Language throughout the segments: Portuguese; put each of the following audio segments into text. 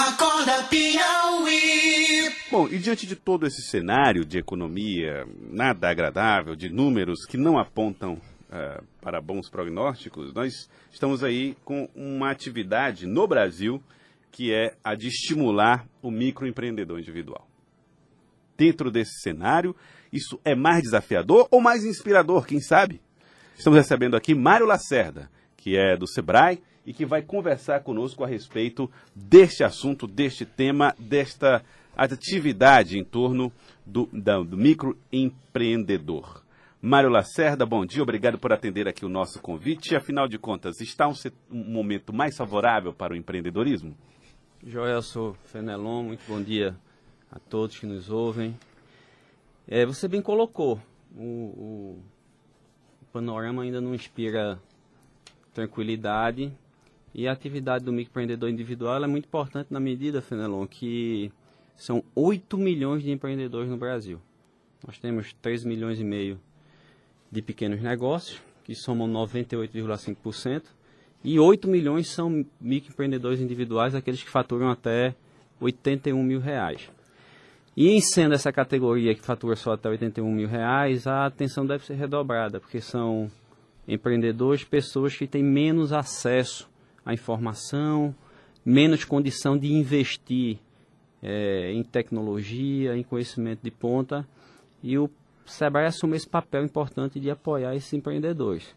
Acorda Piauí. Bom, e diante de todo esse cenário de economia nada agradável, de números que não apontam uh, para bons prognósticos, nós estamos aí com uma atividade no Brasil que é a de estimular o microempreendedor individual. Dentro desse cenário, isso é mais desafiador ou mais inspirador, quem sabe? Estamos recebendo aqui Mário Lacerda, que é do Sebrae e que vai conversar conosco a respeito deste assunto, deste tema, desta atividade em torno do, do microempreendedor. Mário Lacerda, bom dia, obrigado por atender aqui o nosso convite. Afinal de contas, está um, um momento mais favorável para o empreendedorismo? Joel, sou Fenelon, muito bom dia a todos que nos ouvem. É, você bem colocou, o, o, o panorama ainda não inspira tranquilidade e a atividade do microempreendedor individual é muito importante na medida, Fenelon, que são 8 milhões de empreendedores no Brasil. Nós temos 3 milhões e meio de pequenos negócios, que somam 98,5%, e 8 milhões são microempreendedores individuais, aqueles que faturam até 81 mil reais. E sendo essa categoria que fatura só até 81 mil reais, a atenção deve ser redobrada, porque são empreendedores, pessoas que têm menos acesso à informação, menos condição de investir é, em tecnologia, em conhecimento de ponta, e o Sebrae assume esse papel importante de apoiar esses empreendedores.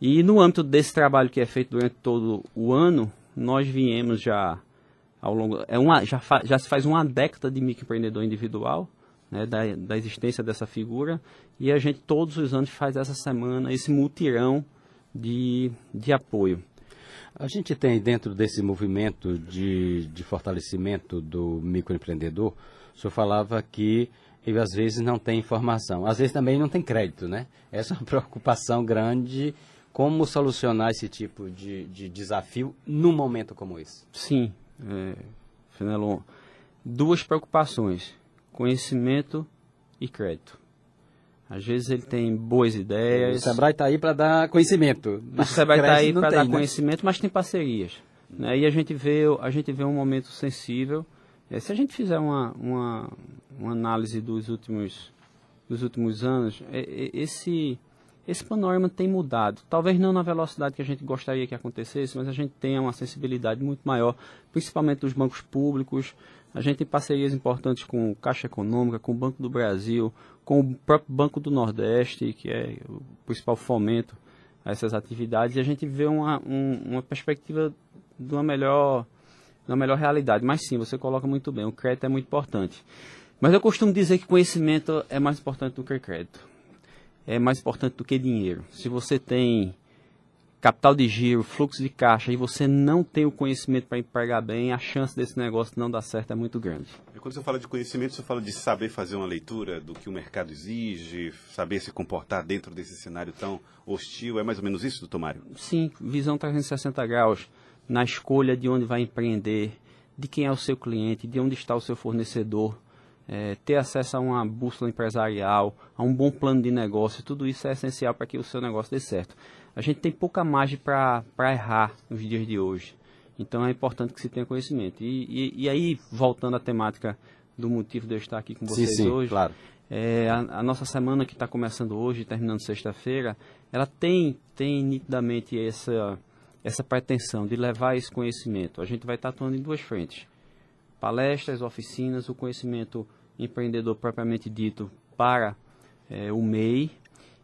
E no âmbito desse trabalho que é feito durante todo o ano, nós viemos já ao longo. É uma, já, fa, já se faz uma década de microempreendedor individual, né, da, da existência dessa figura, e a gente todos os anos faz essa semana esse mutirão de, de apoio. A gente tem dentro desse movimento de, de fortalecimento do microempreendedor, o senhor falava que ele às vezes não tem informação, às vezes também não tem crédito, né? Essa é uma preocupação grande. Como solucionar esse tipo de, de desafio num momento como esse? Sim, é, Fenelon, duas preocupações: conhecimento e crédito. Às vezes ele tem boas ideias. O Sebrae está aí para dar conhecimento. O Sebrae está aí para dar né? conhecimento, mas tem parcerias. Né? E a gente vê, a gente vê um momento sensível é, se a gente fizer uma, uma, uma, análise dos últimos, dos últimos anos, é, é, esse, esse panorama tem mudado. Talvez não na velocidade que a gente gostaria que acontecesse, mas a gente tem uma sensibilidade muito maior, principalmente dos bancos públicos. A gente tem parcerias importantes com Caixa Econômica, com o Banco do Brasil, com o próprio Banco do Nordeste, que é o principal fomento a essas atividades, e a gente vê uma, um, uma perspectiva de uma melhor na melhor realidade. Mas sim, você coloca muito bem, o crédito é muito importante. Mas eu costumo dizer que conhecimento é mais importante do que crédito. É mais importante do que dinheiro. Se você tem capital de giro, fluxo de caixa e você não tem o conhecimento para empregar bem, a chance desse negócio não dar certo é muito grande. E quando você fala de conhecimento, você fala de saber fazer uma leitura do que o mercado exige, saber se comportar dentro desse cenário tão hostil. É mais ou menos isso, doutor Mário? Sim, visão 360 graus na escolha de onde vai empreender, de quem é o seu cliente, de onde está o seu fornecedor, é, ter acesso a uma bússola empresarial, a um bom plano de negócio, tudo isso é essencial para que o seu negócio dê certo. A gente tem pouca margem para errar nos dias de hoje. Então é importante que se tenha conhecimento. E, e, e aí, voltando à temática do motivo de eu estar aqui com vocês sim, sim, hoje, claro. É, a, a, nossa semana que está começando hoje, terminando sexta-feira, ela tem, tem nitidamente essa essa pretensão de levar esse conhecimento. A gente vai estar atuando em duas frentes: palestras, oficinas, o conhecimento empreendedor propriamente dito para é, o MEI.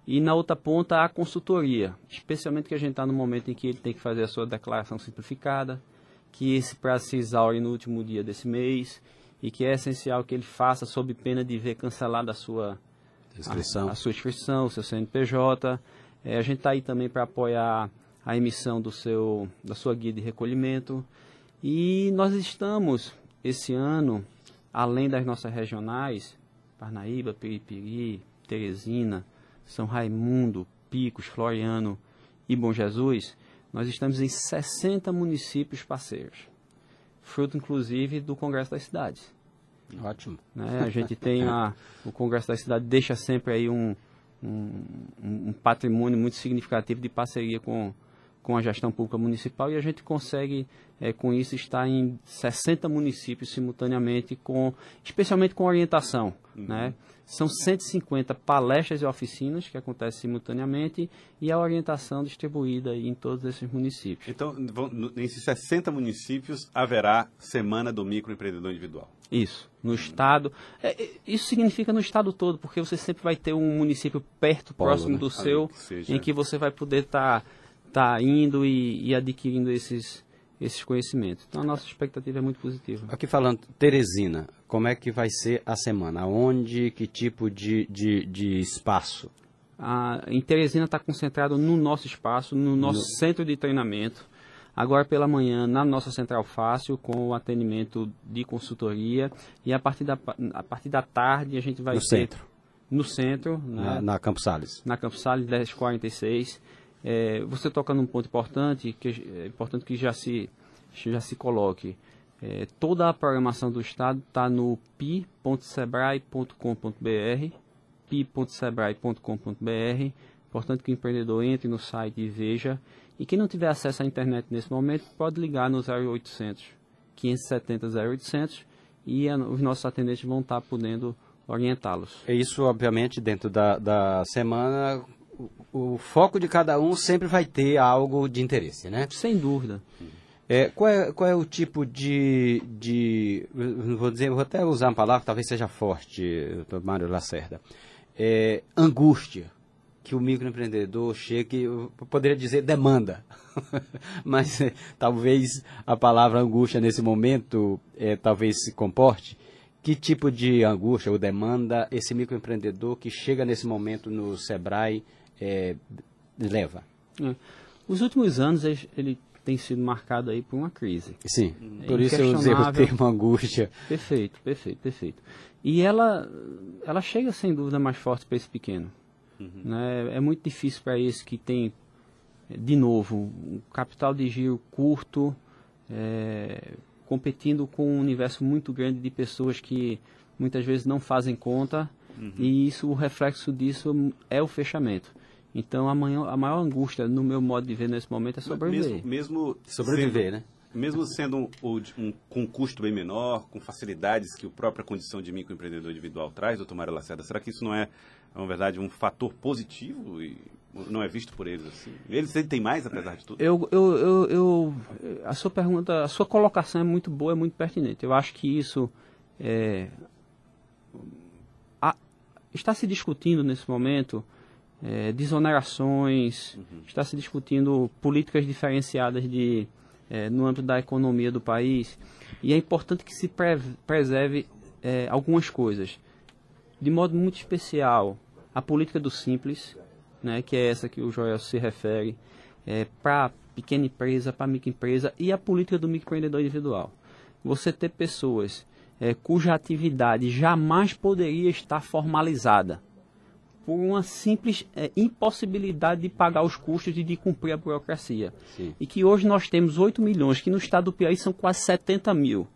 E na outra ponta, a consultoria, especialmente que a gente está no momento em que ele tem que fazer a sua declaração simplificada, que esse prazo se exaure no último dia desse mês e que é essencial que ele faça sob pena de ver cancelada a sua inscrição, a, a sua inscrição, o seu CNPJ. É, a gente está aí também para apoiar a emissão do seu, da sua guia de recolhimento. E nós estamos, esse ano, além das nossas regionais, Parnaíba, Piripiri, Teresina, São Raimundo, Picos, Floriano e Bom Jesus, nós estamos em 60 municípios parceiros, fruto inclusive do Congresso das Cidades. Ótimo. Né? A gente tem a, o Congresso das Cidades deixa sempre aí um, um, um patrimônio muito significativo de parceria com com a gestão pública municipal e a gente consegue, é, com isso, estar em 60 municípios simultaneamente, com, especialmente com orientação. Né? São 150 palestras e oficinas que acontecem simultaneamente e a orientação distribuída em todos esses municípios. Então, vão- nesses 60 municípios haverá Semana do Microempreendedor Individual. Isso, no estado. é, é, isso significa no estado todo, porque você sempre vai ter um município perto, Polo, próximo né? do seu, que em que você vai poder estar tá, indo e, e adquirindo esses, esses conhecimentos. Então a nossa expectativa é muito positiva. Aqui falando, Teresina, como é que vai ser a semana? Onde, que tipo de, de, de espaço? A, em Teresina está concentrado no nosso espaço, no nosso centro de treinamento. Agora pela manhã, na nossa Central Fácil, com o atendimento de consultoria. E a partir da, a partir da tarde a gente vai No ter centro, no centro, né, na, na Campos Salles. na Campos Salles 1046. É, você toca num ponto importante, que é importante que já se, já se coloque. É, toda a programação do Estado está no pi.sebrae.com.br, pi.sebrae.com.br. Importante que o empreendedor entre no site e veja. E quem não tiver acesso à internet nesse momento, pode ligar no 0800 570 0800 e os nossos atendentes vão estar podendo orientá-los. É Isso, obviamente, dentro da, da semana, o, o foco de cada um sempre vai ter algo de interesse, né? Sem dúvida. É, qual, é, qual é o tipo de, de vou dizer, vou até usar uma palavra que talvez seja forte, doutor Mário Lacerda, é, angústia que o microempreendedor chega, que eu poderia dizer demanda, mas é, talvez a palavra angústia nesse momento é, talvez se comporte. Que tipo de angústia ou demanda esse microempreendedor que chega nesse momento no Sebrae é, leva? É. Os últimos anos ele, tem sido marcado aí por uma crise. Sim, É por isso eu usei o termo angústia. Perfeito, perfeito, perfeito. E ela, ela chega sem dúvida mais forte para esse pequeno. Né? É muito difícil para esse que tem, de novo, um capital de giro curto, eh, competindo com um universo muito grande de pessoas que muitas vezes não fazem conta, e isso, o reflexo disso é o fechamento. Então a, maior, a maior angústia, no meu modo de ver nesse momento, é sobreviver. Mesmo, mesmo Sobreviver, sendo- né? Mesmo sendo um, um- com um custo bem menor, com facilidades que a própria condição de microempreendedor individual traz, doutor Mário Lacerda, será que isso não é, na verdade, um fator positivo e não é visto por eles assim? Eles têm mais, apesar de tudo? Eu, eu, eu, eu- a sua pergunta, a sua colocação é muito boa, é muito pertinente. Eu acho que isso é, a- está se discutindo nesse momento é, desonerações, está se discutindo políticas diferenciadas de, é, no âmbito da economia do país e é importante que se pre- preserve é, algumas coisas. De modo muito especial, a política do simples, né, que é essa que o Joel se refere, é, para pequena empresa, para microempresa e a política do microempreendedor individual. Você ter pessoas é, cuja atividade jamais poderia estar formalizada por uma simples é, impossibilidade de pagar os custos e de cumprir a burocracia. Sim. E que hoje nós temos 8 milhões, que no estado do Piauí são quase 70 mil.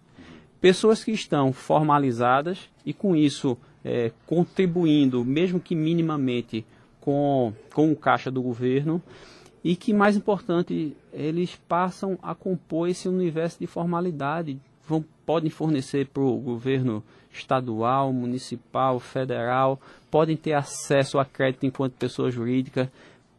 Pessoas que estão formalizadas e com isso é, contribuindo, mesmo que minimamente, com, com o caixa do governo e que, mais importante, eles passam a compor esse universo de formalidade, vão, podem fornecer para o governo estadual, municipal, federal, podem ter acesso a crédito enquanto pessoa jurídica,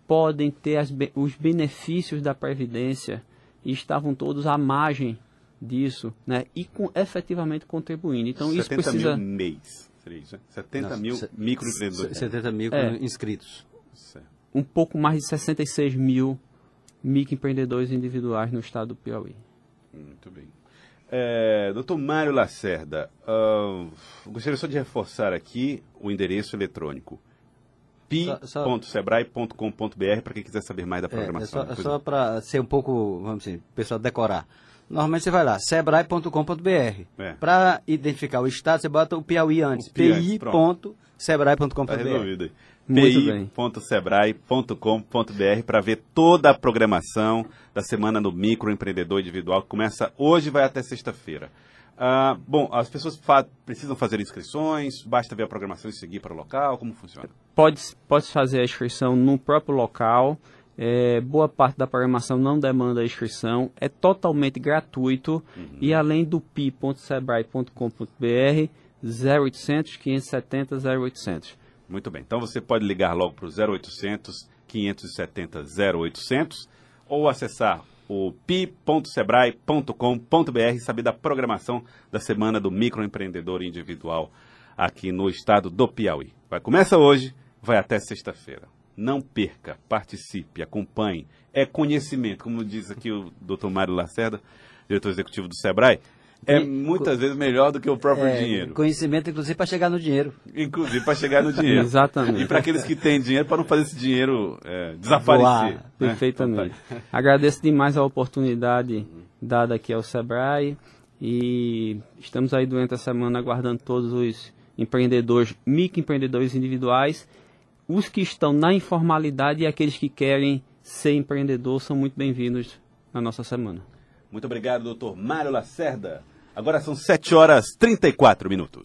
podem ter as os benefícios da Previdência e estavam todos à margem disso, né? E com, efetivamente contribuindo. Então isso 70 precisa. mil mês, seria isso, né? 70 Não, mil se- microempreendedores. 70 mil É. inscritos. Certo. um pouco mais de 66 mil microempreendedores individuais no estado do Piauí. Muito bem. É, doutor Mário Lacerda, ah, gostaria só de reforçar aqui o endereço eletrônico pi.sebrae.com.br para quem quiser saber mais da É, é programação. só, Depois só para ser um pouco, vamos dizer, o pessoal decorar. Normalmente você vai lá, sebrae.com.br. É. Para identificar o estado, você bota o Piauí antes. O Pi antes, Tá pi.sebrae.com.br. resolvido aí. Pi.sebrae.com.br para ver toda a programação da Semana do Microempreendedor Individual, que começa hoje e vai até sexta-feira. Ah, bom, as pessoas fa- precisam fazer inscrições, basta ver a programação e seguir para o local, como funciona? Pode, pode fazer a inscrição no próprio local. É, boa parte da programação não demanda inscrição, é totalmente gratuito e além do pi.sebrae.com.br 0800 570 0800. Muito bem. Então você pode ligar logo para o 0800 570 0800 ou acessar o pi.sebrae.com.br e saber da programação da Semana do Microempreendedor Individual aqui no estado do Piauí. Vai começa hoje, vai até sexta-feira. Não perca, participe, acompanhe. É conhecimento, como diz aqui o Dr. Mário Lacerda, diretor executivo do Sebrae, é muitas vezes melhor do que o próprio É, dinheiro. Conhecimento, inclusive, para chegar no dinheiro. Inclusive para chegar no dinheiro. Exatamente. E para aqueles que têm dinheiro, para não fazer esse dinheiro é, desaparecer. Voar. né? Perfeitamente. Agradeço demais a oportunidade dada aqui ao Sebrae e estamos aí durante a semana aguardando todos os empreendedores, microempreendedores individuais, os que estão na informalidade e aqueles que querem ser empreendedor são muito bem-vindos na nossa semana. Muito obrigado, doutor Mário Lacerda. Agora são 7 horas e 34 minutos.